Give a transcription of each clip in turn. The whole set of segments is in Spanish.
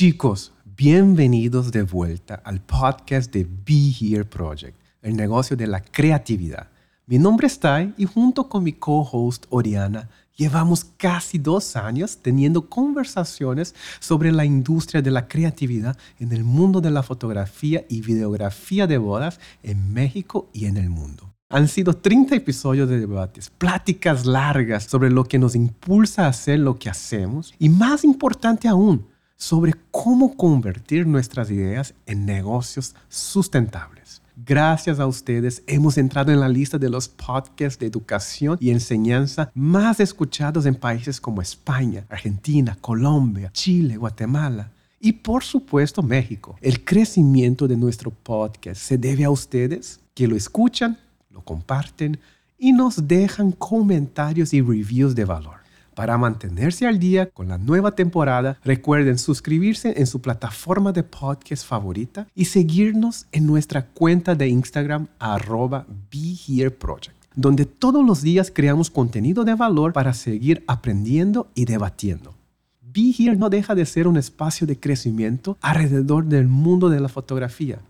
Chicos, bienvenidos de vuelta al podcast de Be Here Project, el negocio de la creatividad. Mi nombre es Tai y junto con mi co-host Oriana llevamos casi dos años teniendo conversaciones sobre la industria de la creatividad en el mundo de la fotografía y videografía de bodas en México y en el mundo. Han sido 30 episodios de debates, pláticas largas sobre lo que nos impulsa a hacer lo que hacemos y más importante aún, sobre cómo convertir nuestras ideas en negocios sustentables. Gracias a ustedes hemos entrado en la lista de los podcasts de educación y enseñanza más escuchados en países como España, Argentina, Colombia, Chile, Guatemala. Y por supuesto México. El crecimiento de nuestro podcast se debe a ustedes que lo escuchan lo comparten y nos dejan comentarios y reviews de valor. Para mantenerse al día con la nueva temporada, recuerden suscribirse en su plataforma de podcast favorita y seguirnos en nuestra cuenta de Instagram arroba BeHereProject, donde todos los días creamos contenido de valor para seguir aprendiendo y debatiendo. Be Here no deja de ser un espacio de crecimiento alrededor del mundo de la fotografía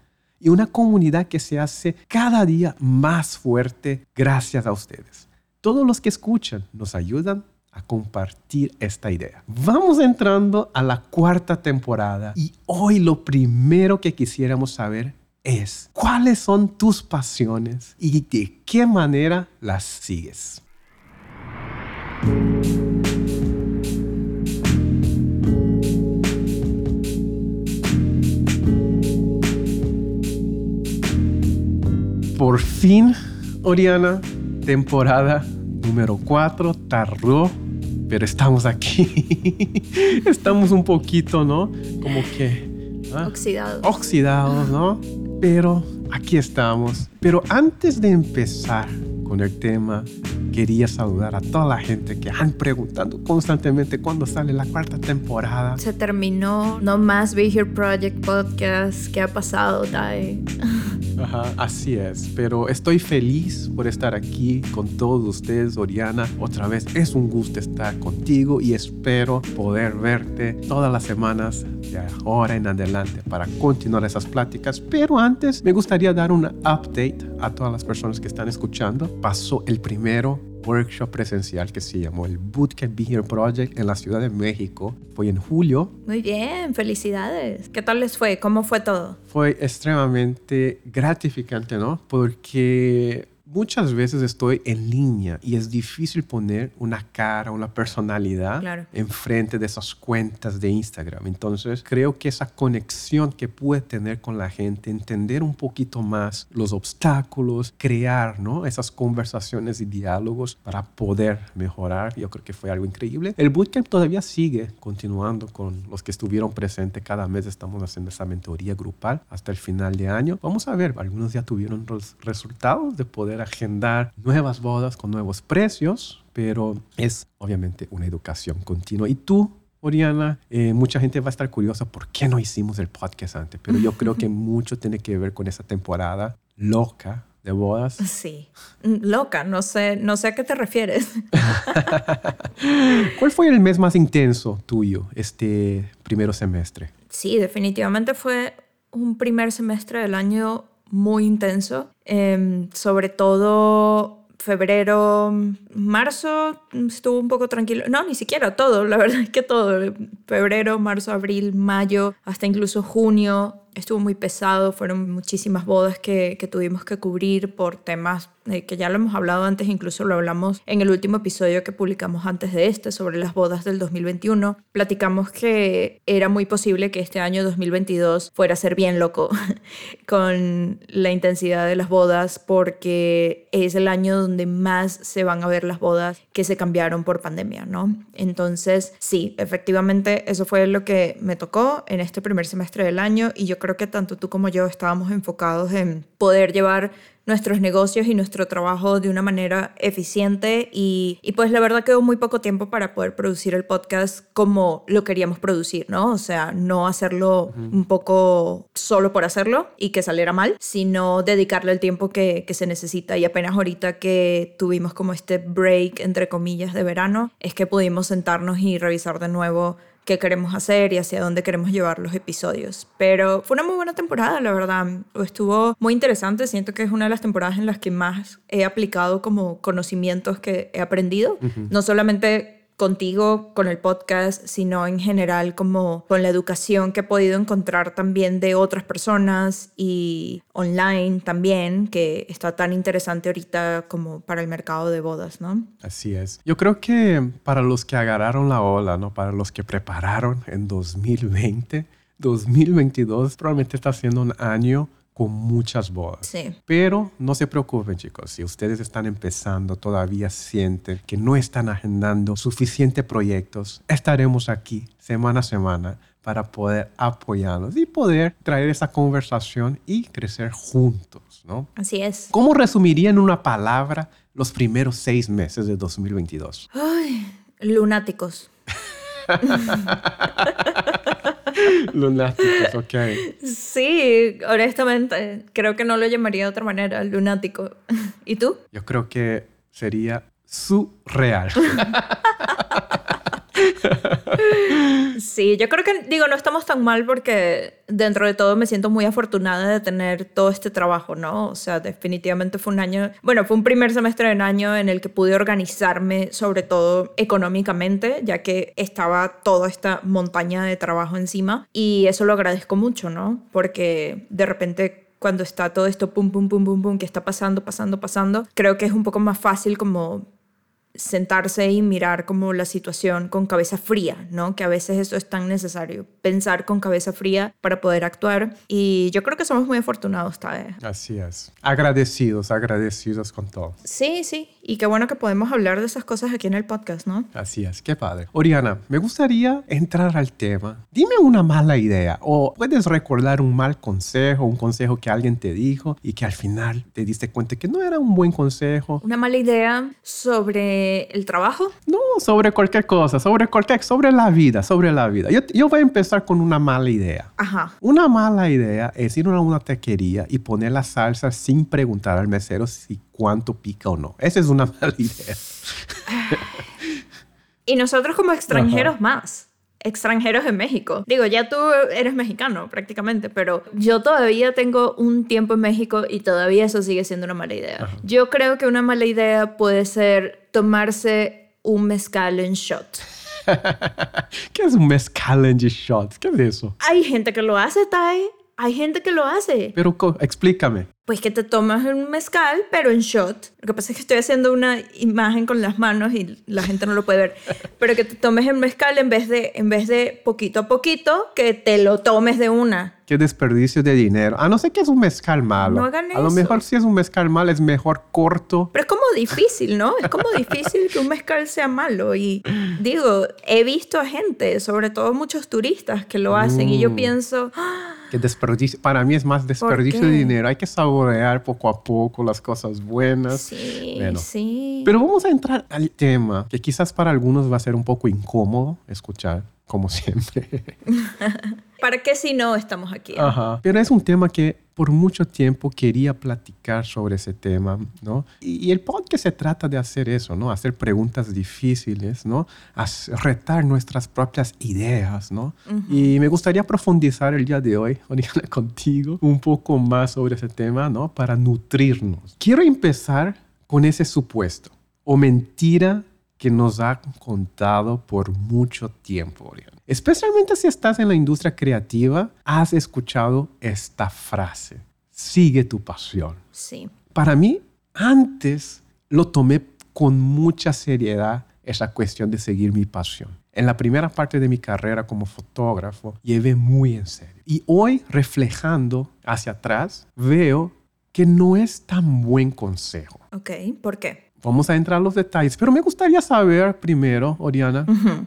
y una comunidad que se hace cada día más fuerte gracias a ustedes. Todos los que escuchan nos ayudan compartir esta idea. Vamos entrando a la cuarta temporada y hoy lo primero que quisiéramos saber es cuáles son tus pasiones y de qué manera las sigues. por fin, Oriana, temporada número 4, tardó, pero estamos aquí. estamos un poquito, ¿no? Como que... ¿ah? Oxidados. Oxidados, ¿no? Pero aquí estamos. Pero antes de empezar con el tema, quería saludar a toda la gente que han preguntado constantemente cuándo sale la cuarta temporada. Se terminó, no más Be Here Project Podcast. ¿Qué ha pasado, Dai? Ajá, así es, pero estoy feliz por estar aquí con todos ustedes, Oriana. Otra vez es un gusto estar contigo y espero poder verte todas las semanas de ahora en adelante para continuar esas pláticas. Pero antes me gustaría dar una update a todas las personas que están escuchando. Pasó el primero workshop presencial que se llamó el Bootcamp Be Here Project en la Ciudad de México. Fue en julio. Muy bien, felicidades. ¿Qué tal les fue? ¿Cómo fue todo? Fue extremadamente gratificante, ¿no? Porque muchas veces estoy en línea y es difícil poner una cara, una personalidad enfrente de esas cuentas de Instagram. Entonces, creo que esa conexión que puede tener con la gente, entender un poquito más los obstáculos, crear ¿no? esas conversaciones y diálogos para poder mejorar, yo creo que fue algo increíble. El bootcamp todavía sigue continuando con los que estuvieron presentes. Cada mes estamos haciendo esa mentoría grupal hasta el final de año. Vamos a ver, algunos ya tuvieron los resultados de poder agendar nuevas bodas con nuevos precios, pero es obviamente una educación continua. Y tú, Oriana, eh, mucha gente va a estar curiosa por qué no hicimos el podcast antes, pero yo creo que mucho tiene que ver con esa temporada loca de bodas. Sí, loca, no sé, no sé a qué te refieres. ¿Cuál fue el mes más intenso tuyo este primer semestre? Sí, definitivamente fue un primer semestre del año muy intenso, em, sobre todo febrero, marzo estuvo un poco tranquilo. No, ni siquiera todo, la verdad es que todo. Febrero, marzo, abril, mayo, hasta incluso junio estuvo muy pesado. Fueron muchísimas bodas que, que tuvimos que cubrir por temas eh, que ya lo hemos hablado antes, incluso lo hablamos en el último episodio que publicamos antes de este sobre las bodas del 2021. Platicamos que era muy posible que este año 2022 fuera a ser bien loco con la intensidad de las bodas porque es el año donde más se van a ver las bodas que se cambiaron por pandemia, ¿no? Entonces, sí, efectivamente eso fue lo que me tocó en este primer semestre del año y yo creo que tanto tú como yo estábamos enfocados en poder llevar nuestros negocios y nuestro trabajo de una manera eficiente y, y, pues la verdad quedó muy poco tiempo para poder producir el podcast como lo queríamos producir, ¿no? O sea, no hacerlo un poco solo por hacerlo y que saliera mal, sino dedicarle el tiempo que, que se necesita y apenas ahorita que tuvimos como este break entre comillas de verano, es que pudimos sentarnos y revisar de nuevo qué queremos hacer y hacia dónde queremos llevar los episodios. Pero fue una muy buena temporada, la verdad. Estuvo muy interesante. Siento que es una de las temporadas en las que más he aplicado como conocimientos que he aprendido. No solamente contigo, con el podcast, sino en general como con la educación que he podido encontrar también de otras personas y online también, que está tan interesante ahorita como para el mercado de bodas, ¿no? Así es. Yo creo que para los que agarraron la ola, ¿no? Para los que prepararon en 2020, 2022 probablemente está siendo un año con muchas bodas. Sí. Pero no se preocupen chicos, si ustedes están empezando, todavía sienten que no están agendando suficientes proyectos, estaremos aquí semana a semana para poder apoyarlos y poder traer esa conversación y crecer juntos, ¿no? Así es. ¿Cómo resumiría en una palabra los primeros seis meses de 2022? Ay, lunáticos. Lunáticos, ok. Sí, honestamente, creo que no lo llamaría de otra manera, lunático. ¿Y tú? Yo creo que sería surreal. Sí, yo creo que, digo, no estamos tan mal porque dentro de todo me siento muy afortunada de tener todo este trabajo, ¿no? O sea, definitivamente fue un año, bueno, fue un primer semestre del año en el que pude organizarme sobre todo económicamente, ya que estaba toda esta montaña de trabajo encima y eso lo agradezco mucho, ¿no? Porque de repente cuando está todo esto pum, pum, pum, pum, pum, que está pasando, pasando, pasando, creo que es un poco más fácil como sentarse y mirar como la situación con cabeza fría, ¿no? Que a veces eso es tan necesario, pensar con cabeza fría para poder actuar y yo creo que somos muy afortunados, ¿sabes? Así es. Agradecidos, agradecidos con todo. Sí, sí, y qué bueno que podemos hablar de esas cosas aquí en el podcast, ¿no? Así es, qué padre. Oriana, me gustaría entrar al tema. Dime una mala idea o puedes recordar un mal consejo, un consejo que alguien te dijo y que al final te diste cuenta que no era un buen consejo. Una mala idea sobre el trabajo. No, sobre cualquier cosa, sobre cualquier, sobre la vida, sobre la vida. Yo, yo voy a empezar con una mala idea. Ajá. Una mala idea es ir a una taquería y poner la salsa sin preguntar al mesero si cuánto pica o no. Esa es una mala idea. y nosotros como extranjeros más extranjeros en México. Digo, ya tú eres mexicano prácticamente, pero yo todavía tengo un tiempo en México y todavía eso sigue siendo una mala idea. Yo creo que una mala idea puede ser tomarse un mezcal en shot. ¿Qué es un mezcal en shot? ¿Qué es eso? Hay gente que lo hace, Tai. Hay gente que lo hace. Pero explícame. Pues que te tomas un mezcal, pero en shot. Lo que pasa es que estoy haciendo una imagen con las manos y la gente no lo puede ver. Pero que te tomes el mezcal en vez de, en vez de poquito a poquito, que te lo tomes de una. Qué desperdicio de dinero. A no ser que es un mezcal malo. No hagan A lo mejor si es un mezcal malo es mejor corto. Pero es como difícil, ¿no? Es como difícil que un mezcal sea malo. Y digo, he visto a gente, sobre todo muchos turistas, que lo hacen. Y yo mm. pienso... ¡Ah! Que desperdicio, para mí es más desperdicio de dinero. Hay que saborear poco a poco las cosas buenas. Sí, sí. Pero vamos a entrar al tema que quizás para algunos va a ser un poco incómodo escuchar, como siempre. ¿Para qué si no estamos aquí? Ajá. Pero es un tema que por mucho tiempo quería platicar sobre ese tema, ¿no? Y, el podcast se trata de hacer eso, ¿no? Hacer preguntas difíciles, ¿no? retar nuestras propias ideas, ¿no? Y me gustaría profundizar el día de hoy, contigo, un poco más sobre ese tema, ¿no? Para nutrirnos. Quiero empezar con ese supuesto o mentira que nos ha contado por mucho tiempo, Oriana. Especialmente si estás en la industria creativa, has escuchado esta frase, sigue tu pasión. Sí. Para mí, antes lo tomé con mucha seriedad esa cuestión de seguir mi pasión. En la primera parte de mi carrera como fotógrafo, llevé muy en serio. Y hoy, reflejando hacia atrás, veo que no es tan buen consejo. Ok, ¿por qué? Vamos a entrar a los detalles, pero me gustaría saber primero, Oriana,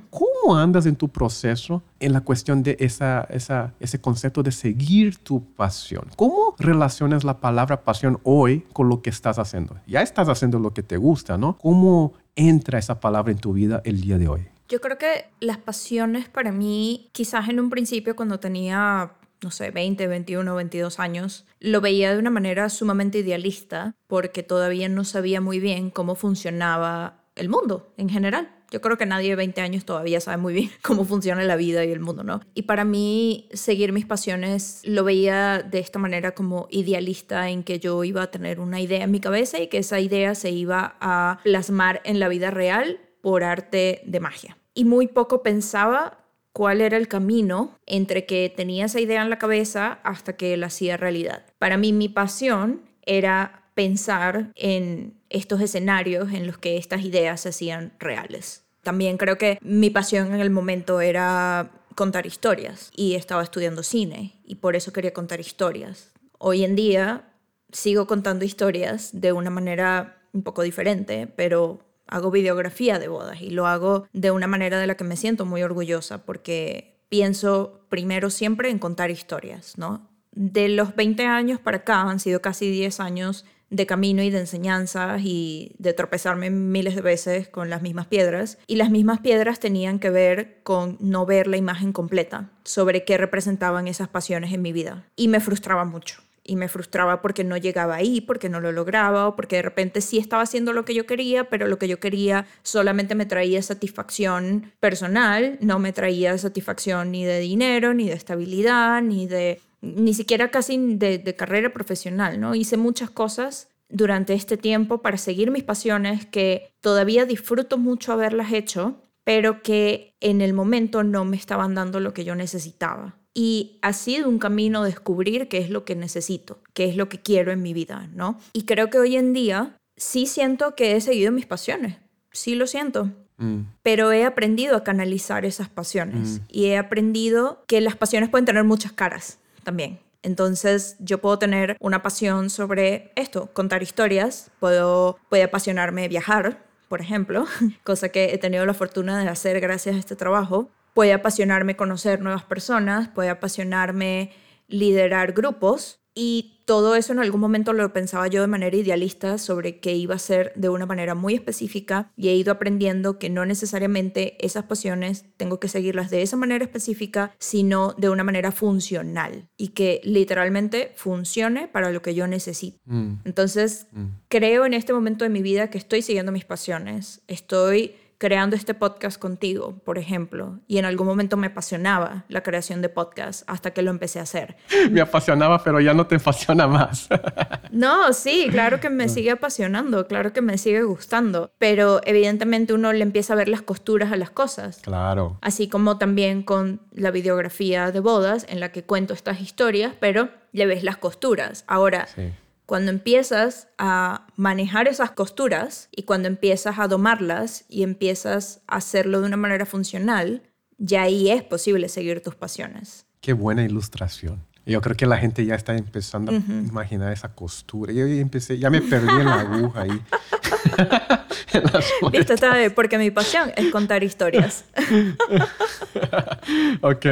¿cómo andas en tu proceso en la cuestión de esa, esa, ese concepto de seguir tu pasión? ¿Cómo relacionas la palabra pasión hoy con lo que estás haciendo? Ya estás haciendo lo que te gusta, ¿no? ¿Cómo entra esa palabra en tu vida el día de hoy? Yo creo que las pasiones para mí, quizás en un principio cuando tenía no sé, 20, 21, 22 años, lo veía de una manera sumamente idealista porque todavía no sabía muy bien cómo funcionaba el mundo en general Yo creo que nadie de 20 años todavía sabe muy bien cómo funciona la vida y el mundo, ¿no? Y para mí, seguir mis pasiones lo veía de esta manera como idealista, en que yo iba a tener una idea en mi cabeza y que esa idea se iba a plasmar en la vida real por arte de magia. Y muy poco pensaba cuál era el camino entre que tenía esa idea en la cabeza hasta que la hacía realidad. Para mí mi pasión era pensar en estos escenarios en los que estas ideas se hacían reales. También creo que mi pasión en el momento era contar historias y estaba estudiando cine y por eso quería contar historias. Hoy en día sigo contando historias de una manera un poco diferente, pero hago videografía de bodas y lo hago de una manera de la que me siento muy orgullosa porque pienso primero siempre en contar historias, ¿no? De los 20 años para acá han sido casi 10 años de camino y de enseñanzas y de tropezarme miles de veces con las mismas piedras. Y las mismas piedras tenían que ver con no ver la imagen completa sobre qué representaban esas pasiones en mi vida. Y me frustraba mucho y me frustraba porque no llegaba ahí, porque no lo lograba o porque de repente sí estaba haciendo lo que yo quería, pero lo que yo quería solamente me traía satisfacción personal, no me traía satisfacción ni de dinero, ni de estabilidad, ni de ni siquiera casi de, de carrera profesional, ¿no? Hice muchas cosas durante este tiempo para seguir mis pasiones que todavía disfruto mucho haberlas hecho, pero que en el momento no me estaban dando lo que yo necesitaba y ha sido un camino descubrir qué es lo que necesito, qué es lo que quiero en mi vida, ¿no? Y creo que hoy en día sí siento que he seguido mis pasiones, sí lo siento, mm. pero he aprendido a canalizar esas pasiones mm. y he aprendido que las pasiones pueden tener muchas caras también. Entonces yo puedo tener una pasión sobre esto, contar historias, puedo, puede apasionarme viajar, por ejemplo, cosa que he tenido la fortuna de hacer gracias a este trabajo, Puede apasionarme conocer nuevas personas, puede apasionarme liderar grupos y todo eso en algún momento lo pensaba yo de manera idealista sobre qué iba a ser de una manera muy específica y he ido aprendiendo que no necesariamente esas pasiones tengo que seguirlas de esa manera específica, sino de una manera funcional y que literalmente funcione para lo que yo necesito. Mm. Entonces, mm. creo en este momento de mi vida que estoy siguiendo mis pasiones, estoy creando este podcast contigo, por ejemplo, y en algún momento me apasionaba la creación de podcast hasta que lo empecé a hacer. Me apasionaba, pero ya no te apasiona más. No, sí, claro que me sigue apasionando, claro que me sigue gustando, pero evidentemente uno le empieza a ver las costuras a las cosas. Claro. Así como también con la videografía de bodas en la que cuento estas historias, pero le ves las costuras. Ahora, sí cuando empiezas a manejar esas costuras y cuando empiezas a domarlas y empiezas a hacerlo de una manera funcional, ya ahí es posible seguir tus pasiones. Qué buena ilustración. Yo creo que la gente ya está empezando a imaginar esa costura. Yo ya empecé, ya me perdí en la aguja ahí. Viste, porque mi pasión es contar historias. ok,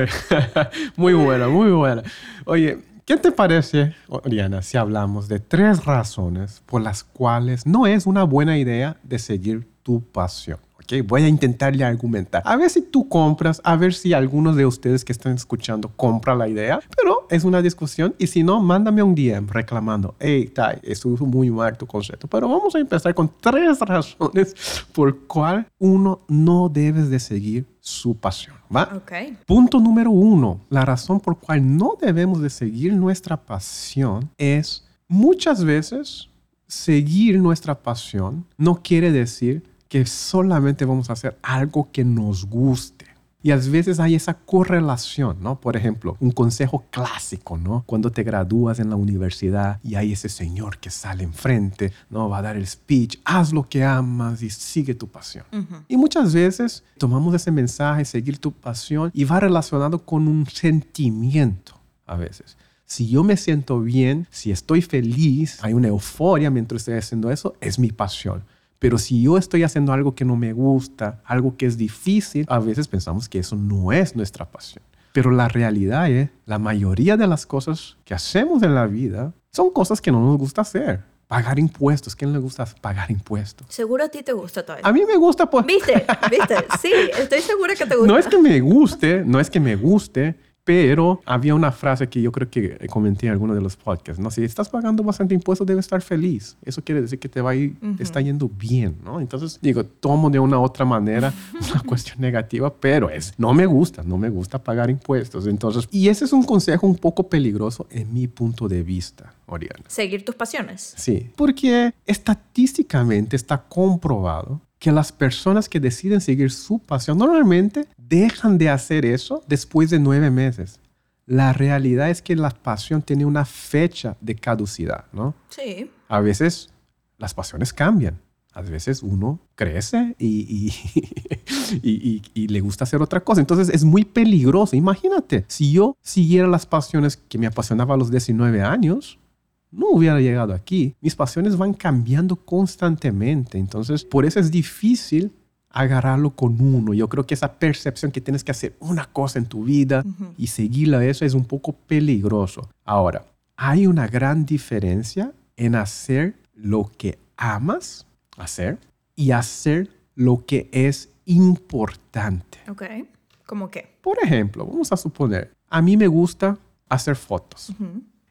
muy buena, muy buena. Oye, ¿Qué te parece, Oriana, si hablamos de tres razones por las cuales no es una buena idea de seguir tu pasión? Voy a intentarle argumentar. A ver si tú compras, a ver si algunos de ustedes que están escuchando compra la idea, pero es una discusión y si no, mándame un DM reclamando, hey, Tai, estuvo muy mal tu concepto. Pero vamos a empezar con tres razones por cual uno no debes de seguir su pasión, ¿va? Okay. Punto número uno, la razón por cual no debemos de seguir nuestra pasión es muchas veces seguir nuestra pasión no quiere decir que solamente vamos a hacer algo que nos guste. Y a veces hay esa correlación, ¿no? Por ejemplo, un consejo clásico, ¿no? Cuando te gradúas en la universidad y hay ese señor que sale enfrente, ¿no? Va a dar el speech, haz lo que amas y sigue tu pasión. Y muchas veces tomamos ese mensaje, seguir tu pasión, y va relacionado con un sentimiento a veces. Si yo me siento bien, si estoy feliz, hay una euforia mientras estoy haciendo eso, es mi pasión. Pero si yo estoy haciendo algo que no me gusta, algo que es difícil, a veces pensamos que eso no es nuestra pasión. Pero la realidad es, la mayoría de las cosas que hacemos en la vida son cosas que no nos gusta hacer. Pagar impuestos. ¿Quién le gusta pagar impuestos? Seguro a ti te gusta todo A mí me gusta pues... ¿Viste? ¿Viste? Sí, estoy segura que te gusta. No es que me guste, no es que me guste, Pero había una frase que yo creo que comenté en alguno de los podcasts, ¿no? Si estás pagando bastante impuestos, debes estar feliz. Eso quiere decir que te va a ir, te está yendo bien, ¿no? Entonces, digo, tomo de una u otra manera una cuestión negativa, pero es, no me gusta, no me gusta pagar impuestos. Entonces, y ese es un consejo un poco peligroso en mi punto de vista, Oriana. Seguir tus pasiones. Sí, porque estadísticamente está comprobado que las personas que deciden seguir su pasión normalmente dejan de hacer eso después de nueve meses. La realidad es que la pasión tiene una fecha de caducidad, ¿no? Sí. A veces las pasiones cambian. A veces uno crece y, y, y, le gusta hacer otra cosa. Entonces es muy peligroso. Imagínate, si yo siguiera las pasiones que me apasionaban a los 19 años, no hubiera llegado aquí. Mis pasiones van cambiando constantemente. Entonces, por eso es difícil agarrarlo con uno. Yo creo que esa percepción que tienes que hacer una cosa en tu vida y seguirla eso es un poco peligroso. Ahora, hay una gran diferencia en hacer lo que amas hacer y hacer lo que es importante. Ok. ¿Cómo qué? Por ejemplo, vamos a suponer, a mí me gusta hacer fotos.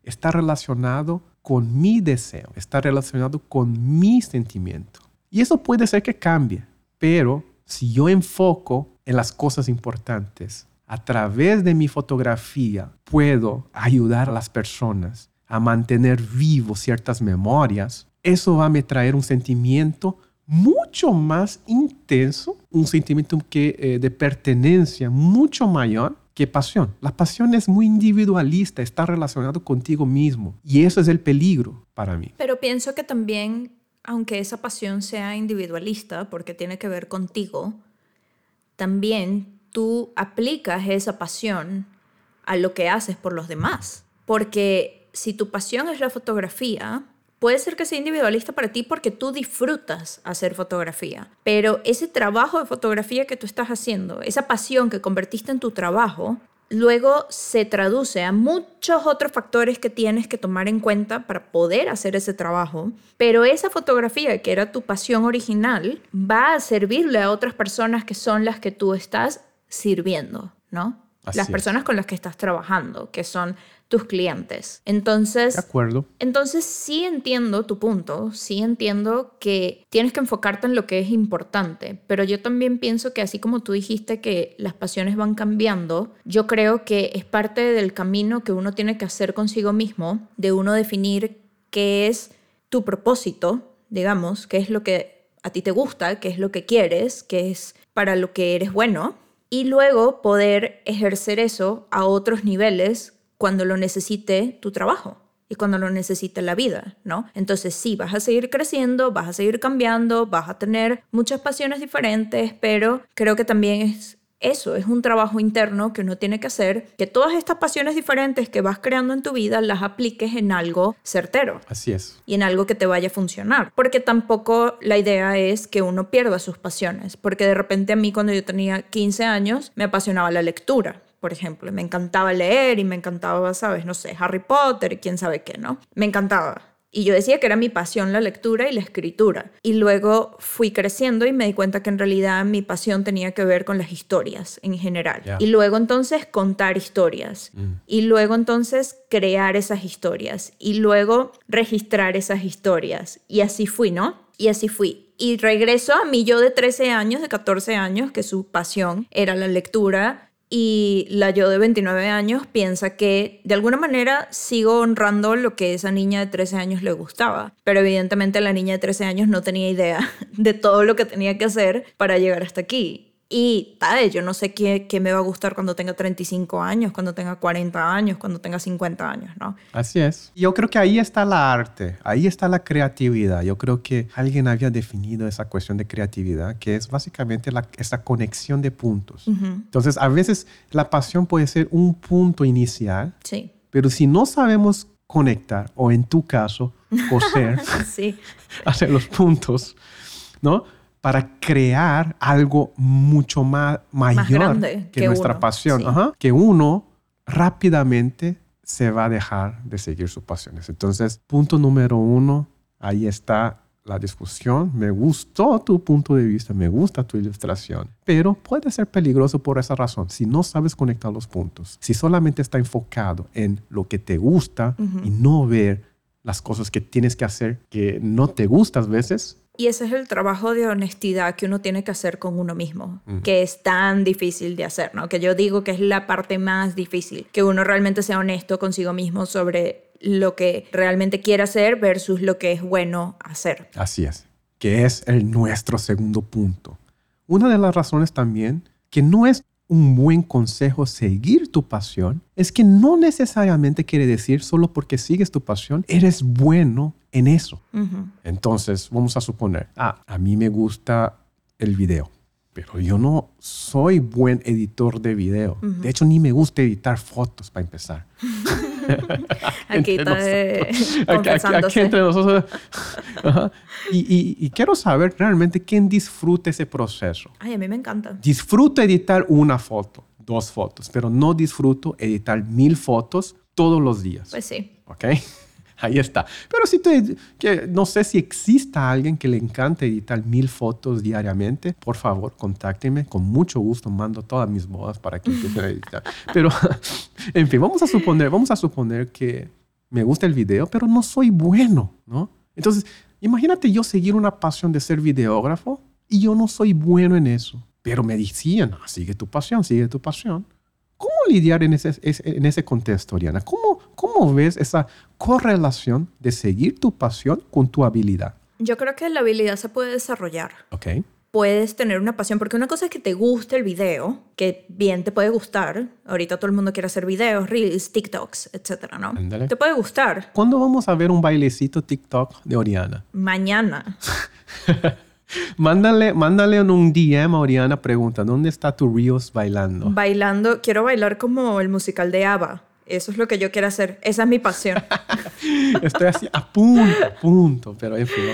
Está relacionado con mi deseo, está relacionado con mi sentimiento. Y eso puede ser que cambie, pero si yo enfoco en las cosas importantes, a través de mi fotografía puedo ayudar a las personas a mantener vivos ciertas memorias, eso va a me traer un sentimiento mucho más intenso, un sentimiento que, eh, de pertenencia mucho mayor que pasión. La pasión es muy individualista, está relacionado contigo mismo y eso es el peligro para mí. Pero pienso que también, aunque esa pasión sea individualista, porque tiene que ver contigo, también tú aplicas esa pasión a lo que haces por los demás. Porque si tu pasión es la fotografía, Puede ser que sea individualista para ti porque tú disfrutas hacer fotografía, pero ese trabajo de fotografía que tú estás haciendo, esa pasión que convertiste en tu trabajo, luego se traduce a muchos otros factores que tienes que tomar en cuenta para poder hacer ese trabajo, pero esa fotografía que era tu pasión original va a servirle a otras personas que son las que tú estás sirviendo, ¿no? Las personas con las que estás trabajando, que son tus clientes. Entonces, de acuerdo. Entonces sí entiendo tu punto, sí entiendo que tienes que enfocarte en lo que es importante, pero yo también pienso que así como tú dijiste que las pasiones van cambiando, yo creo que es parte del camino que uno tiene que hacer consigo mismo, de uno definir qué es tu propósito, digamos, qué es lo que a ti te gusta, qué es lo que quieres, qué es para lo que eres bueno, y luego poder ejercer eso a otros niveles cuando lo necesite tu trabajo y cuando lo necesite la vida, ¿no? Entonces sí, vas a seguir creciendo, vas a seguir cambiando, vas a tener muchas pasiones diferentes, pero creo que también es eso, es un trabajo interno que uno tiene que hacer, que todas estas pasiones diferentes que vas creando en tu vida las apliques en algo certero. Así es. Y en algo que te vaya a funcionar. Porque tampoco la idea es que uno pierda sus pasiones, porque de repente a mí cuando yo tenía 15 años me apasionaba la lectura por ejemplo. Me encantaba leer y me encantaba, ¿sabes? No sé, Harry Potter y quién sabe qué, ¿no? Me encantaba. Y yo decía que era mi pasión la lectura y la escritura. Y luego fui creciendo y me di cuenta que en realidad mi pasión tenía que ver con las historias en general. Y luego entonces contar historias. Mm. Y luego entonces crear esas historias. Y luego registrar esas historias. Y así fui, ¿no? Y así fui. Y regreso a mí yo de 13 años, de 14 años, que su pasión era la lectura y la yo de 29 años piensa que de alguna manera sigo honrando lo que esa niña de 13 años le gustaba, pero evidentemente la niña de 13 años no tenía idea de todo lo que tenía que hacer para llegar hasta aquí. Y tal, yo no sé qué, qué, me va a gustar cuando tenga 35 años, cuando tenga 40 años, cuando tenga 50 años, ¿no? Así es. Yo creo que ahí está la arte, ahí está la creatividad. Yo creo que alguien había definido esa cuestión de creatividad, que es básicamente la, esa conexión de puntos. Entonces, a veces la pasión puede ser un punto inicial, sí. pero si no sabemos conectar, o en tu caso, coser, sí. hacer los puntos, ¿no? Para crear algo mucho más mayor que, nuestra pasión, que uno rápidamente se va a dejar de seguir sus pasiones. Entonces, punto número uno, ahí está la discusión, me gustó tu punto de vista, me gusta tu ilustración, pero puede ser peligroso por esa razón, si no sabes conectar los puntos, si solamente está enfocado en lo que te gusta y no ver las cosas que tienes que hacer que no te gustas veces. Y ese es el trabajo de honestidad que uno tiene que hacer con uno mismo, que es tan difícil de hacer, ¿no? Que yo digo que es la parte más difícil, que uno realmente sea honesto consigo mismo sobre lo que realmente quiere hacer versus lo que es bueno hacer. Así es, que es el nuestro segundo punto. Una de las razones también que no es un buen consejo seguir tu pasión es que no necesariamente quiere decir solo porque sigues tu pasión eres bueno en eso. Entonces, vamos a suponer, ah, a mí me gusta el video, pero yo no soy buen editor de video. De hecho, ni me gusta editar fotos para empezar. aquí está aquí, entre nosotros. Y, quiero saber realmente quién disfruta ese proceso. Ay, a mí me encanta. Disfruto editar una foto, dos fotos, pero no disfruto editar mil fotos todos los días. Pues sí. ¿Ok? Ahí está. Pero si te, que no sé si exista alguien que le encante editar mil fotos diariamente, por favor, contáctenme. Con mucho gusto mando todas mis bodas para que empiecen a editar. Pero, en fin, vamos a suponer, vamos a suponer que me gusta el video, pero no soy bueno, ¿no? Entonces, imagínate yo seguir una pasión de ser videógrafo y yo no soy bueno en eso. Pero me decían, ah, sigue tu pasión, sigue tu pasión. ¿Cómo lidiar en ese, en ese contexto, Oriana? ¿Cómo, ¿Cómo ves esa correlación de seguir tu pasión con tu habilidad? Yo creo que la habilidad se puede desarrollar. Ok. Puedes tener una pasión, porque una cosa es que te guste el video, que bien te puede gustar. Ahorita todo el mundo quiere hacer videos, reels, TikToks, etcétera, ¿no? Te puede gustar. ¿Cuándo vamos a ver un bailecito TikTok de Oriana? Mañana. mándale, mándale un DM a Oriana, pregunta, ¿dónde está tu Reels bailando? Bailando, quiero bailar como el musical de ABBA. Eso es lo que yo quiero hacer. Esa es mi pasión. Estoy así a punto, a punto, pero en fin,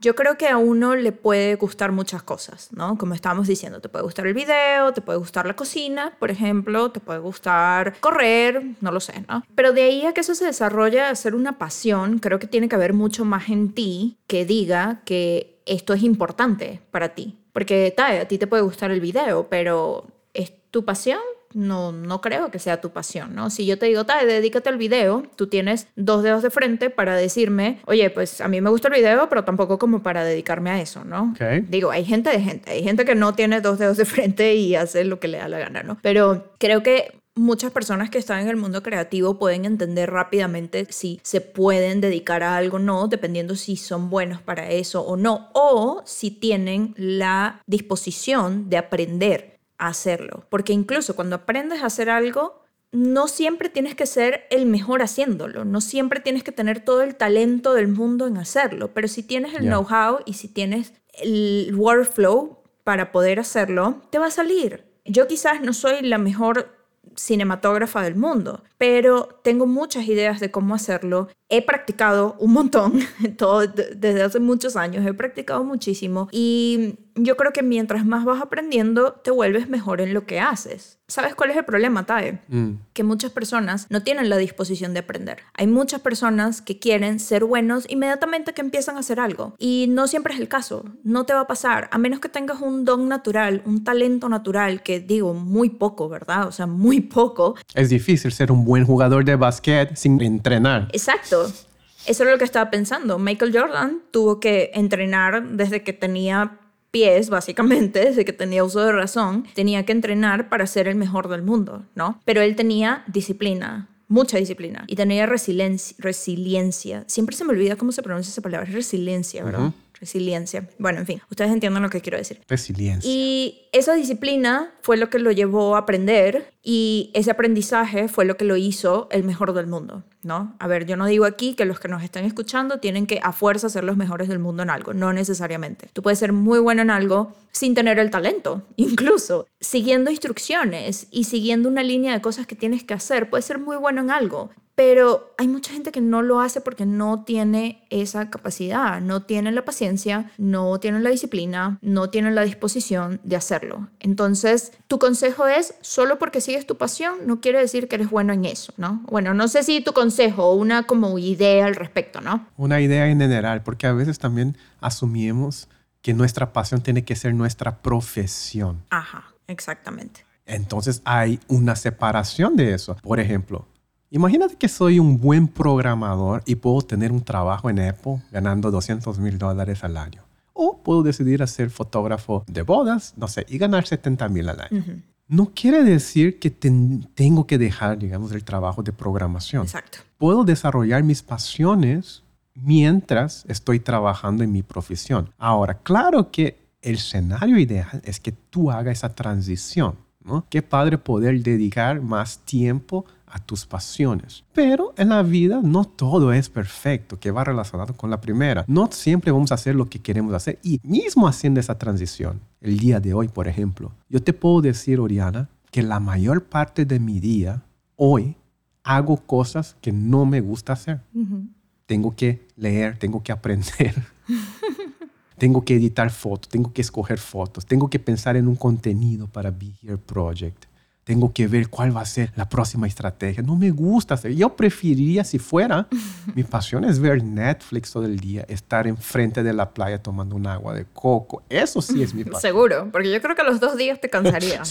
Yo creo que a uno le puede gustar muchas cosas, ¿no? Como estábamos diciendo, te puede gustar el video, te puede gustar la cocina, por ejemplo, te puede gustar correr, no lo sé, ¿no? Pero de ahí a que eso se desarrolle a ser una pasión, creo que tiene que haber mucho más en ti que diga que esto es importante para ti. Porque a ti te puede gustar el video, pero ¿es tu pasión? No, no creo que sea tu pasión, ¿no? Si yo te digo, Tae, dedícate al video, tú tienes dos dedos de frente para decirme, oye, pues a mí me gusta el video, pero tampoco como para dedicarme a eso, ¿no? Digo, hay gente de gente, hay gente que no tiene dos dedos de frente y hace lo que le da la gana, ¿no? Pero creo que muchas personas que están en el mundo creativo pueden entender rápidamente si se pueden dedicar a algo o no, dependiendo si son buenos para eso o no, o si tienen la disposición de aprender a hacerlo. Porque incluso cuando aprendes a hacer algo, no siempre tienes que ser el mejor haciéndolo, no siempre tienes que tener todo el talento del mundo en hacerlo, pero si tienes el know-how y si tienes el workflow para poder hacerlo, te va a salir. Yo quizás no soy la mejor cinematógrafa del mundo, pero tengo muchas ideas de cómo hacerlo. He practicado un montón, desde hace muchos años, he practicado muchísimo y yo creo que mientras más vas aprendiendo, te vuelves mejor en lo que haces. ¿Sabes cuál es el problema, Tae? Mm. Que muchas personas no tienen la disposición de aprender. Hay muchas personas que quieren ser buenos inmediatamente que empiezan a hacer algo. Y no siempre es el caso. No te va a pasar. A menos que tengas un don natural, un talento natural, que digo, muy poco, ¿verdad? O sea, muy poco. Es difícil ser un buen jugador de básquet sin entrenar. Exacto. Eso es lo que estaba pensando. Michael Jordan tuvo que entrenar desde que tenía pies, básicamente, desde que tenía uso de razón, tenía que entrenar para ser el mejor del mundo, ¿no? Pero él tenía disciplina, mucha disciplina y tenía resiliencia. resiliencia. Siempre se me olvida cómo se pronuncia esa palabra, resiliencia, ¿verdad? Resiliencia. Bueno, en fin, ustedes entienden lo que quiero decir. Resiliencia. Y esa disciplina fue lo que lo llevó a aprender y ese aprendizaje fue lo que lo hizo el mejor del mundo, ¿no? A ver, yo no digo aquí que los que nos están escuchando tienen que a fuerza ser los mejores del mundo en algo, no necesariamente. Tú puedes ser muy bueno en algo sin tener el talento, incluso siguiendo instrucciones y siguiendo una línea de cosas que tienes que hacer, puedes ser muy bueno en algo Pero hay mucha gente que no lo hace porque no tiene esa capacidad, no tiene la paciencia, no tiene la disciplina, no tiene la disposición de hacerlo. Entonces, tu consejo es, solo porque sigues tu pasión, no quiere decir que eres bueno en eso, ¿no? Bueno, no sé si tu consejo o una como idea al respecto, ¿no? Una idea en general, porque a veces también asumimos que nuestra pasión tiene que ser nuestra profesión. Ajá, exactamente. Entonces hay una separación de eso. Por ejemplo, imagínate que soy un buen programador y puedo tener un trabajo en Apple ganando 200 mil dólares al año. O puedo decidir ser fotógrafo de bodas, no sé, y ganar 70 mil al año. No quiere decir que tengo que dejar, digamos, el trabajo de programación. Exacto. Puedo desarrollar mis pasiones mientras estoy trabajando en mi profesión. Ahora, claro que el escenario ideal es que tú hagas esa transición. ¿no? Qué padre poder dedicar más tiempo a tus pasiones. Pero en la vida no todo es perfecto, que va relacionado con la primera. No siempre vamos a hacer lo que queremos hacer. Y mismo haciendo esa transición, el día de hoy, por ejemplo, yo te puedo decir, Oriana, que la mayor parte de mi día, hoy, hago cosas que no me gusta hacer tengo que leer, tengo que aprender, tengo que editar fotos, tengo que escoger fotos, tengo que pensar en un contenido para Be Here Project tengo que ver cuál va a ser la próxima estrategia. No me gusta hacer. Yo preferiría, si fuera, mi pasión es ver Netflix todo el día, estar enfrente de la playa tomando un agua de coco. Eso sí es mi pasión. Seguro, porque yo creo que los dos días te cansaría.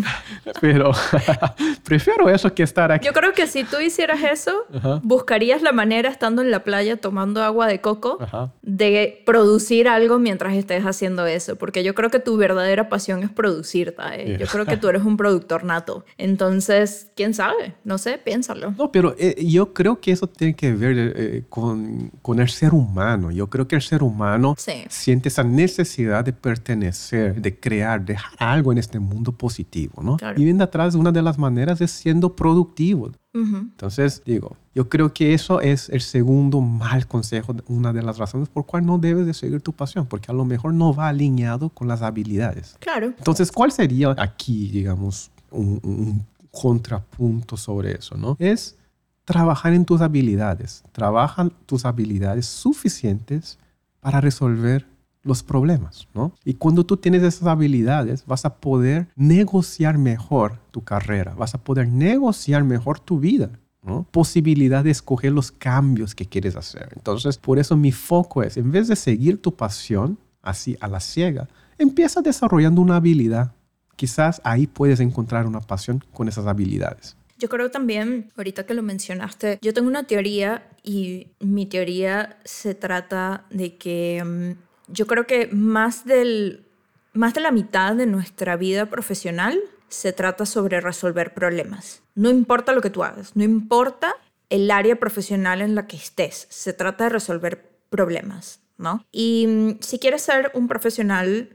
Pero prefiero eso que estar aquí. Yo creo que si tú hicieras eso, buscarías la manera, estando en la playa tomando agua de coco, de producir algo mientras estés haciendo eso. Porque yo creo que tu verdadera pasión es producir. ¿eh? Yo creo que tú eres un productor nato entonces, quién sabe, no sé, piénsalo. No, pero eh, yo creo que eso tiene que ver eh, con, con, el ser humano. Yo creo que el ser humano siente esa necesidad de pertenecer, de crear, dejar algo en este mundo positivo, ¿no? Y viendo atrás, una de las maneras es siendo productivo. Entonces, digo, yo creo que eso es el segundo mal consejo, una de las razones por cual no debes de seguir tu pasión, porque a lo mejor no va alineado con las habilidades. Claro. Entonces, ¿cuál sería aquí, digamos, un, contrapunto sobre eso, ¿no? Es trabajar en tus habilidades. Trabajan tus habilidades suficientes para resolver los problemas, ¿no? Y cuando tú tienes esas habilidades, vas a poder negociar mejor tu carrera, vas a poder negociar mejor tu vida, ¿no? Posibilidad de escoger los cambios que quieres hacer. Entonces, por eso mi foco es, en vez de seguir tu pasión así a la ciega, empieza desarrollando una habilidad quizás ahí puedes encontrar una pasión con esas habilidades. Yo creo también, ahorita que lo mencionaste, yo tengo una teoría y mi teoría se trata de que mm, yo creo que más, del, más de la mitad de nuestra vida profesional se trata sobre resolver problemas. No importa lo que tú hagas, no importa el área profesional en la que estés, se trata de resolver problemas, ¿no? Y mm, si quieres ser un profesional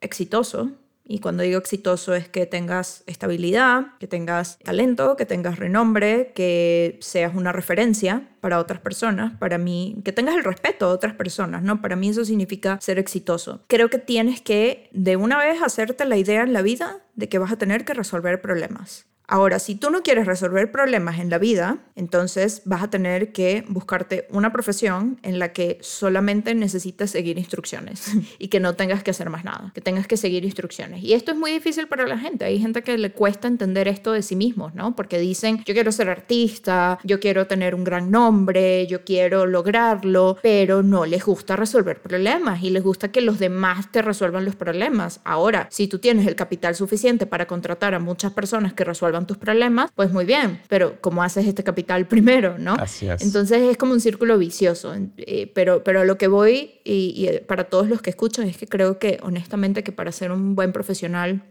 exitoso, y cuando digo exitoso es que tengas estabilidad, que tengas talento, que tengas renombre, que seas una referencia para otras personas, para mí, que tengas el respeto a otras personas, ¿no? Para mí eso significa ser exitoso. Creo que tienes que de una vez hacerte la idea en la vida de que vas a tener que resolver problemas. Ahora, si tú no quieres resolver problemas en la vida, entonces vas a tener que buscarte una profesión en la que solamente necesites seguir instrucciones y que no tengas que hacer más nada, que tengas que seguir instrucciones. Y esto es muy difícil para la gente. Hay gente que le cuesta entender esto de sí mismos, ¿no? Porque dicen, yo quiero ser artista, yo quiero tener un gran nombre, yo quiero lograrlo, pero no les gusta resolver problemas y les gusta que los demás te resuelvan los problemas. Ahora, si tú tienes el capital suficiente para contratar a muchas personas que resuelvan tus problemas, pues muy bien, pero ¿cómo haces este capital primero, no? Así es. Entonces es como un círculo vicioso, eh, pero, pero lo que voy y, y para todos los que escuchan es que creo que honestamente que para ser un buen profesional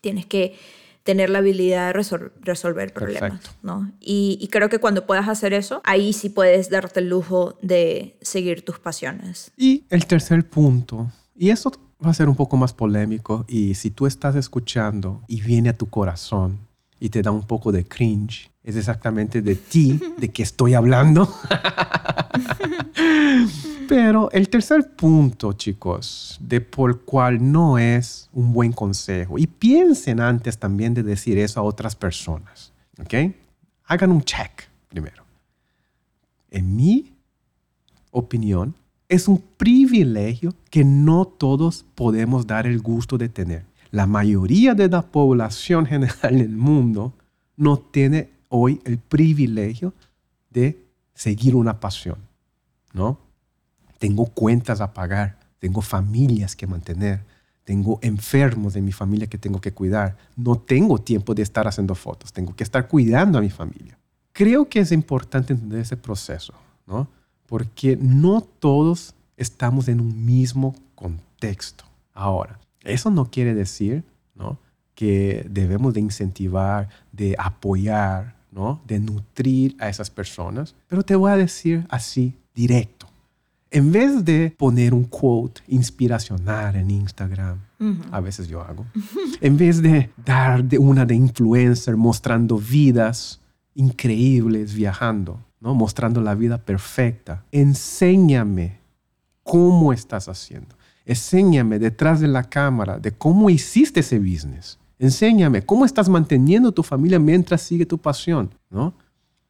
tienes que tener la habilidad de resolver problemas, ¿no? Y, y, creo que cuando puedas hacer eso, ahí sí puedes darte el lujo de seguir tus pasiones. Y el tercer punto, y eso va a ser un poco más polémico, y si tú estás escuchando y viene a tu corazón, y te da un poco de cringe. Es exactamente de ti, de que estoy hablando. Pero el tercer punto, chicos, de por cual no es un buen consejo, y piensen antes también de decir eso a otras personas, ¿ok? Hagan un check primero. En mi opinión, es un privilegio que no todos podemos dar el gusto de tener. La mayoría de la población general en el mundo no tiene hoy el privilegio de seguir una pasión, ¿no? Tengo cuentas a pagar, tengo familias que mantener, tengo enfermos de mi familia que tengo que cuidar, no tengo tiempo de estar haciendo fotos, tengo que estar cuidando a mi familia. Creo que es importante entender ese proceso, ¿no? Porque no todos estamos en un mismo contexto. Ahora, eso no quiere decir, ¿no? que debemos de incentivar, de apoyar, ¿no? de nutrir a esas personas. Pero te voy a decir así, directo. En vez de poner un quote inspiracional en Instagram, a veces yo hago, en vez de dar de una de influencer mostrando vidas increíbles viajando, ¿no? mostrando la vida perfecta, enséñame cómo estás haciendo. Enséñame detrás de la cámara de cómo hiciste ese business. Enséñame cómo estás manteniendo tu familia mientras sigue tu pasión, ¿no?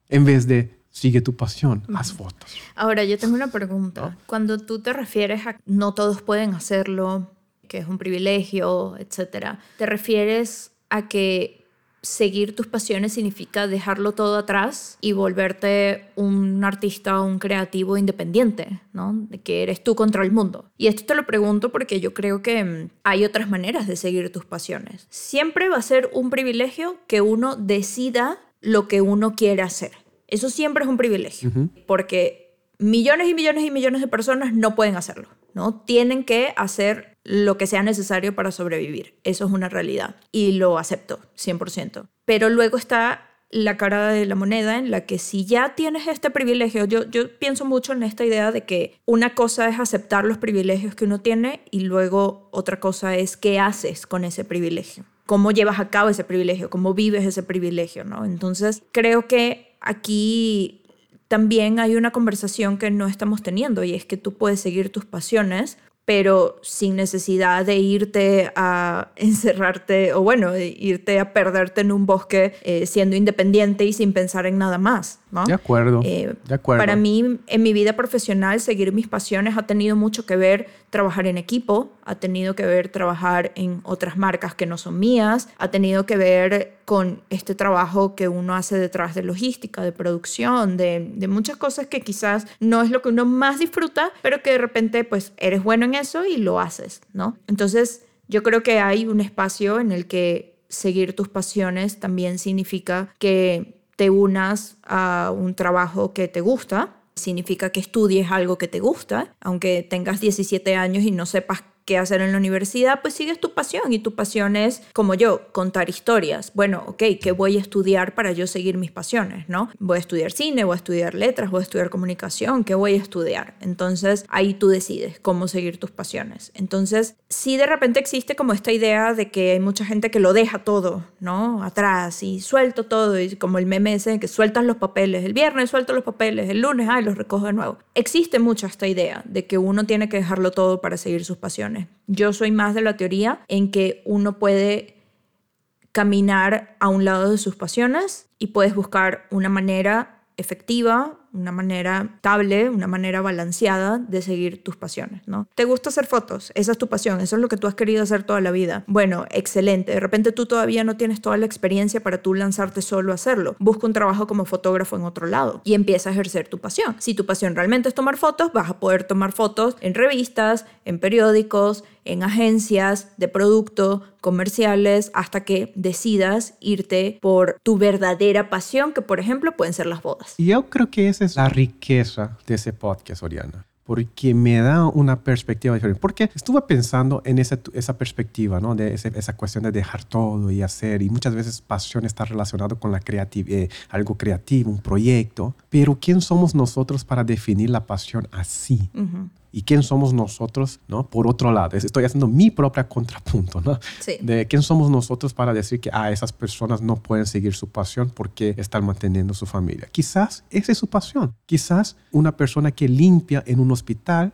En vez de sigue tu pasión, haz fotos. Ahora, yo tengo una pregunta. Cuando tú te refieres a no todos pueden hacerlo, que es un privilegio, etcétera, ¿te refieres a que seguir tus pasiones significa dejarlo todo atrás y volverte un artista, un creativo independiente, ¿no? De que eres tú contra el mundo. Y esto te lo pregunto porque yo creo que mm, hay otras maneras de seguir tus pasiones. Siempre va a ser un privilegio que uno decida lo que uno quiere hacer. Eso siempre es un privilegio, porque millones y millones y millones de personas no pueden hacerlo, ¿no? Tienen que hacer lo que sea necesario para sobrevivir. Eso es una realidad y lo acepto 100%. Pero luego está la cara de la moneda en la que si ya tienes este privilegio, yo, yo pienso mucho en esta idea de que una cosa es aceptar los privilegios que uno tiene y luego otra cosa es qué haces con ese privilegio, cómo llevas a cabo ese privilegio, cómo vives ese privilegio, ¿no? Entonces creo que aquí también hay una conversación que no estamos teniendo y es que tú puedes seguir tus pasiones pero sin necesidad de irte a encerrarte o bueno, irte a perderte en un bosque eh, siendo independiente y sin pensar en nada más. ¿No? De acuerdo, eh, de acuerdo. Para mí, en mi vida profesional, seguir mis pasiones ha tenido mucho que ver trabajar en equipo, ha tenido que ver trabajar en otras marcas que no son mías, ha tenido que ver con este trabajo que uno hace detrás de logística, de producción, de, de muchas cosas que quizás no es lo que uno más disfruta, pero que de repente pues eres bueno en eso y lo haces, ¿no? Entonces yo creo que hay un espacio en el que seguir tus pasiones también significa que te unas a un trabajo que te gusta, significa que estudies algo que te gusta, aunque tengas 17 años y no sepas qué hacer en la universidad, pues sigues tu pasión y tu pasión es, como yo, contar historias. Bueno, ok, ¿qué voy a estudiar para yo seguir mis pasiones, no? Voy a estudiar cine, voy a estudiar letras, voy a estudiar comunicación, ¿qué voy a estudiar? Entonces ahí tú decides cómo seguir tus pasiones. Entonces, si de repente existe como esta idea de que hay mucha gente que lo deja todo, ¿no? Atrás y suelto todo, y como el meme ese que sueltas los papeles, el viernes suelto los papeles, el lunes, ay, los recojo de nuevo. Existe mucha esta idea de que uno tiene que dejarlo todo para seguir sus pasiones. Yo soy más de la teoría en que uno puede caminar a un lado de sus pasiones y puedes buscar una manera efectiva una manera estable, una manera balanceada de seguir tus pasiones, ¿no? ¿Te gusta hacer fotos? Esa es tu pasión, eso es lo que tú has querido hacer toda la vida. Bueno, excelente. De repente tú todavía no tienes toda la experiencia para tú lanzarte solo a hacerlo. Busca un trabajo como fotógrafo en otro lado y empieza a ejercer tu pasión. Si tu pasión realmente es tomar fotos, vas a poder tomar fotos en revistas, en periódicos, en agencias de producto, comerciales, hasta que decidas irte por tu verdadera pasión, que por ejemplo pueden ser las bodas. Yo creo que es es la riqueza de ese podcast, Oriana porque me da una perspectiva diferente. Porque estuve pensando en esa, esa perspectiva, ¿no? De esa cuestión de dejar todo y hacer. Y muchas veces pasión está relacionado con la creatividad, eh, algo creativo, un proyecto. Pero ¿quién somos nosotros para definir la pasión así? ¿Y quién somos nosotros, no? Por otro lado, estoy haciendo mi propia contrapunto, ¿no? Sí. De quién somos nosotros para decir que ah, esas personas no pueden seguir su pasión porque están manteniendo su familia. Quizás esa es su pasión. Quizás una persona que limpia en un hospital,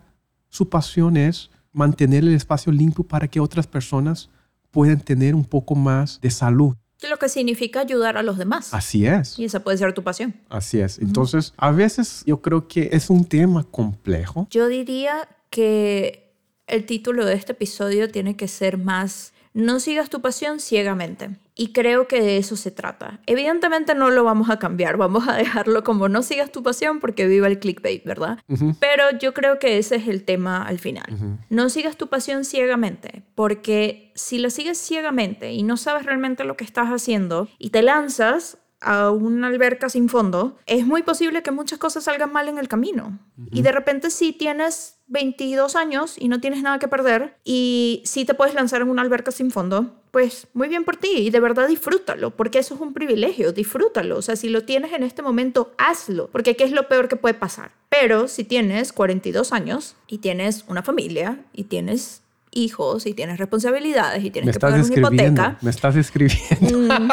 su pasión es mantener el espacio limpio para que otras personas puedan tener un poco más de salud Lo que significa ayudar a los demás. Así es. Y esa puede ser tu pasión. Así es. Entonces, a veces yo creo que es un tema complejo. Yo diría que el título de este episodio tiene que ser más no sigas tu pasión ciegamente. Y creo que de eso se trata. Evidentemente no lo vamos a cambiar, vamos a dejarlo como no sigas tu pasión porque viva el clickbait, ¿verdad? Pero yo creo que ese es el tema al final. No sigas tu pasión ciegamente, porque si lo sigues ciegamente y no sabes realmente lo que estás haciendo y te lanzas a una alberca sin fondo, es muy posible que muchas cosas salgan mal en el camino. Y de repente si tienes 22 años y no tienes nada que perder y si te puedes lanzar en una alberca sin fondo, pues muy bien por ti y de verdad disfrútalo, porque eso es un privilegio, disfrútalo. O sea, si lo tienes en este momento, hazlo, porque ¿qué es lo peor que puede pasar? Pero si tienes 42 años y tienes una familia y tienes hijos y tienes responsabilidades y tienes que pagar una hipoteca. Me estás escribiendo.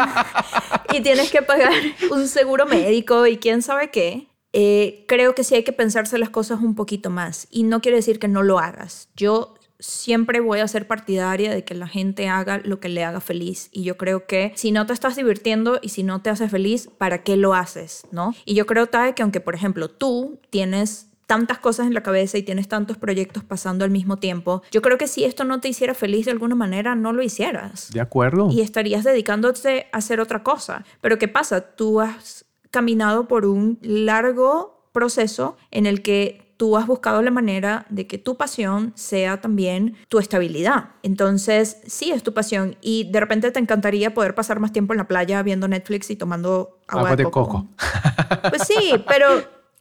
Y tienes que pagar un seguro médico y quién sabe qué. Eh, creo que sí hay que pensarse las cosas un poquito más. Y no quiere decir que no lo hagas. Yo siempre voy a ser partidaria de que la gente haga lo que le haga feliz. Y yo creo que si no te estás divirtiendo y si no te hace feliz, ¿para qué lo haces? ¿No? Y yo creo, Tae, que aunque, por ejemplo, tú tienes tantas cosas en la cabeza y tienes tantos proyectos pasando al mismo tiempo, yo creo que si esto no te hiciera feliz de alguna manera, no lo hicieras. De acuerdo. Y estarías dedicándote a hacer otra cosa. Pero ¿qué pasa? Tú has caminado por un largo proceso en el que tú has buscado la manera de que tu pasión sea también tu estabilidad. Entonces, sí es tu pasión y de repente te encantaría poder pasar más tiempo en la playa viendo Netflix y tomando agua, de, coco. Pues sí, pero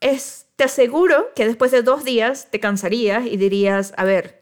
es, te aseguro que después de dos días te cansarías y dirías, a ver,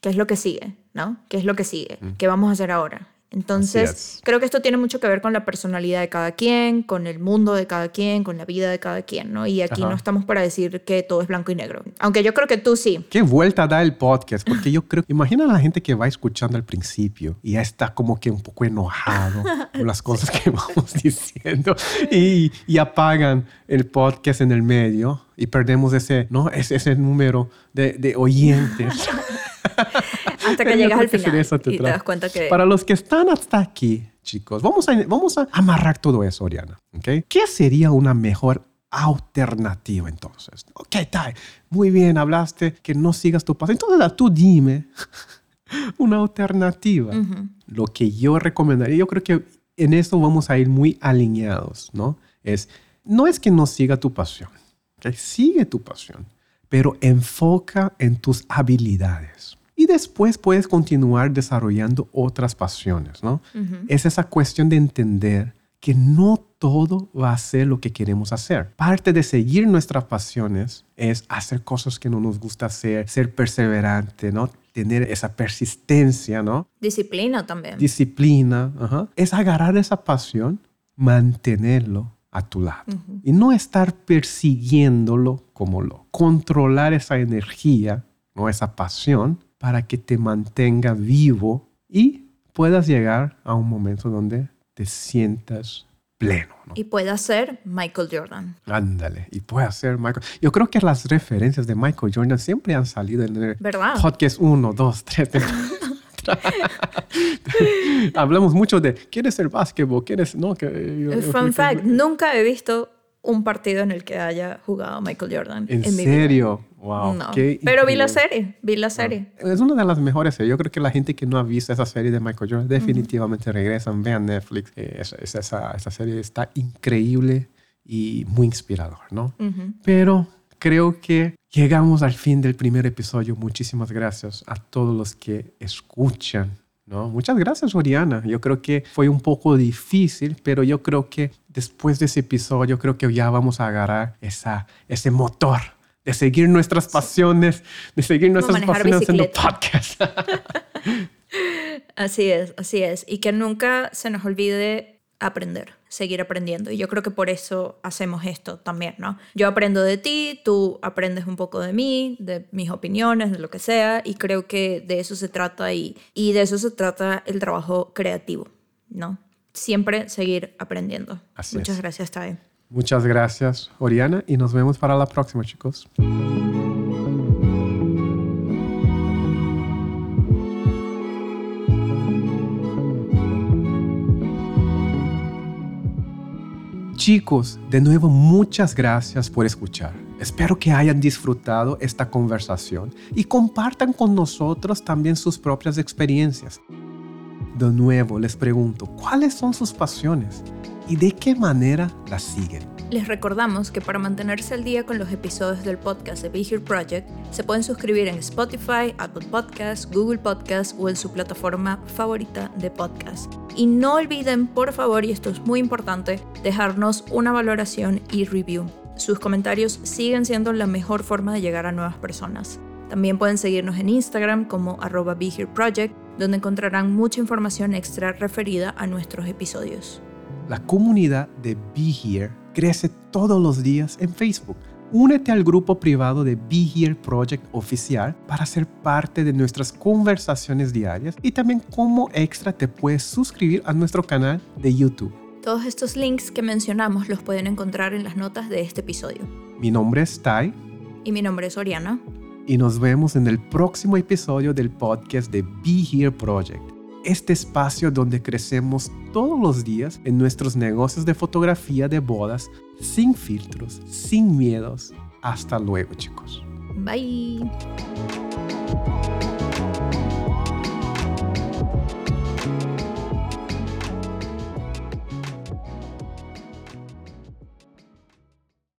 ¿qué es lo que sigue? ¿No? ¿Qué es lo que sigue? Mm. ¿Qué vamos a hacer ahora? Entonces, creo que esto tiene mucho que ver con la personalidad de cada quien, con el mundo de cada quien, con la vida de cada quien, ¿no? Y aquí no estamos para decir que todo es blanco y negro. Aunque yo creo que tú sí. Qué vuelta da el podcast, porque yo creo, imagina a la gente que va escuchando al principio y ya está como que un poco enojado con las cosas que vamos diciendo y, y apagan el podcast en el medio y perdemos ese, ¿no? ese, ese número de, de oyentes. hasta que llegas al final y te das cuenta que... Para los que están hasta aquí, chicos, vamos a, vamos a amarrar todo eso, Oriana. ¿okay? ¿Qué sería una mejor alternativa entonces? Ok, Tai, muy bien, hablaste que no sigas tu paso. Entonces tú dime una alternativa. Lo que yo recomendaría, yo creo que en esto vamos a ir muy alineados, ¿no? Es, no es que no siga tu pasión, ¿okay? sigue tu pasión, pero enfoca en tus habilidades y después puedes continuar desarrollando otras pasiones, ¿no? Es esa cuestión de entender que no todo va a ser lo que queremos hacer. Parte de seguir nuestras pasiones es hacer cosas que no nos gusta hacer, ser perseverante, ¿no? Tener esa persistencia, ¿no? Disciplina también. Disciplina, es agarrar esa pasión, mantenerlo a tu lado y no estar persiguiéndolo como lo. Controlar esa energía, ¿no? Esa pasión para que te mantenga vivo y puedas llegar a un momento donde te sientas pleno. Y pueda ser Michael Jordan. Ándale, y pueda ser Michael. Yo creo que las referencias de Michael Jordan siempre han salido en el ¿verdad? podcast 1, 2, 3. Hablamos mucho de ¿quieres ser básquetbol? ¿Quieres no? Que, Fun fact, nunca he visto un partido en el que haya jugado Michael Jordan. ¿En, serio? Wow. Pero vi la serie, vi la serie. Es una de las mejores series. Yo creo que la gente que no ha visto esa serie de Michael Jordan definitivamente regresan, vean Netflix. Eh, esa, esa, serie está increíble y muy inspirador, ¿no? Pero creo que llegamos al fin del primer episodio. Muchísimas gracias a todos los que escuchan ¿no? Muchas gracias, Oriana. Yo creo que fue un poco difícil, pero yo creo que después de ese episodio, creo que ya vamos a agarrar esa, ese motor de seguir nuestras pasiones, de seguir nuestras pasiones haciendo podcast. así es, así es. Y que nunca se nos olvide aprender, seguir aprendiendo. Y yo creo que por eso hacemos esto también, ¿no? Yo aprendo de ti, tú aprendes un poco de mí, de mis opiniones, de lo que sea, y creo que de eso se trata y, y de eso se trata el trabajo creativo, ¿no? Siempre seguir aprendiendo. Muchas gracias, Tae. Muchas gracias, Oriana, y nos vemos para la próxima, chicos. Chicos, de nuevo muchas gracias por escuchar. Espero que hayan disfrutado esta conversación y compartan con nosotros también sus propias experiencias. De nuevo les pregunto, ¿cuáles son sus pasiones y de qué manera las siguen? Les recordamos que para mantenerse al día con los episodios del podcast de Be Here Project, se pueden suscribir en Spotify, Apple Podcasts, Google Podcasts o en su plataforma favorita de podcast. Y no olviden, por favor, y esto es muy importante, dejarnos una valoración y review. Sus comentarios siguen siendo la mejor forma de llegar a nuevas personas. También pueden seguirnos en Instagram como arroba Project, donde encontrarán mucha información extra referida a nuestros episodios. La comunidad de Be Here crece todos los días en Facebook. Únete al grupo privado de Be Here Project oficial para ser parte de nuestras conversaciones diarias y también como extra te puedes suscribir a nuestro canal de YouTube. Todos estos links que mencionamos los pueden encontrar en las notas de este episodio. Mi nombre es Tai. Y mi nombre es Oriana. Y nos vemos en el próximo episodio del podcast de Be Here Project este espacio donde crecemos todos los días en nuestros negocios de fotografía de bodas, sin filtros, sin miedos. Hasta luego, chicos. Bye.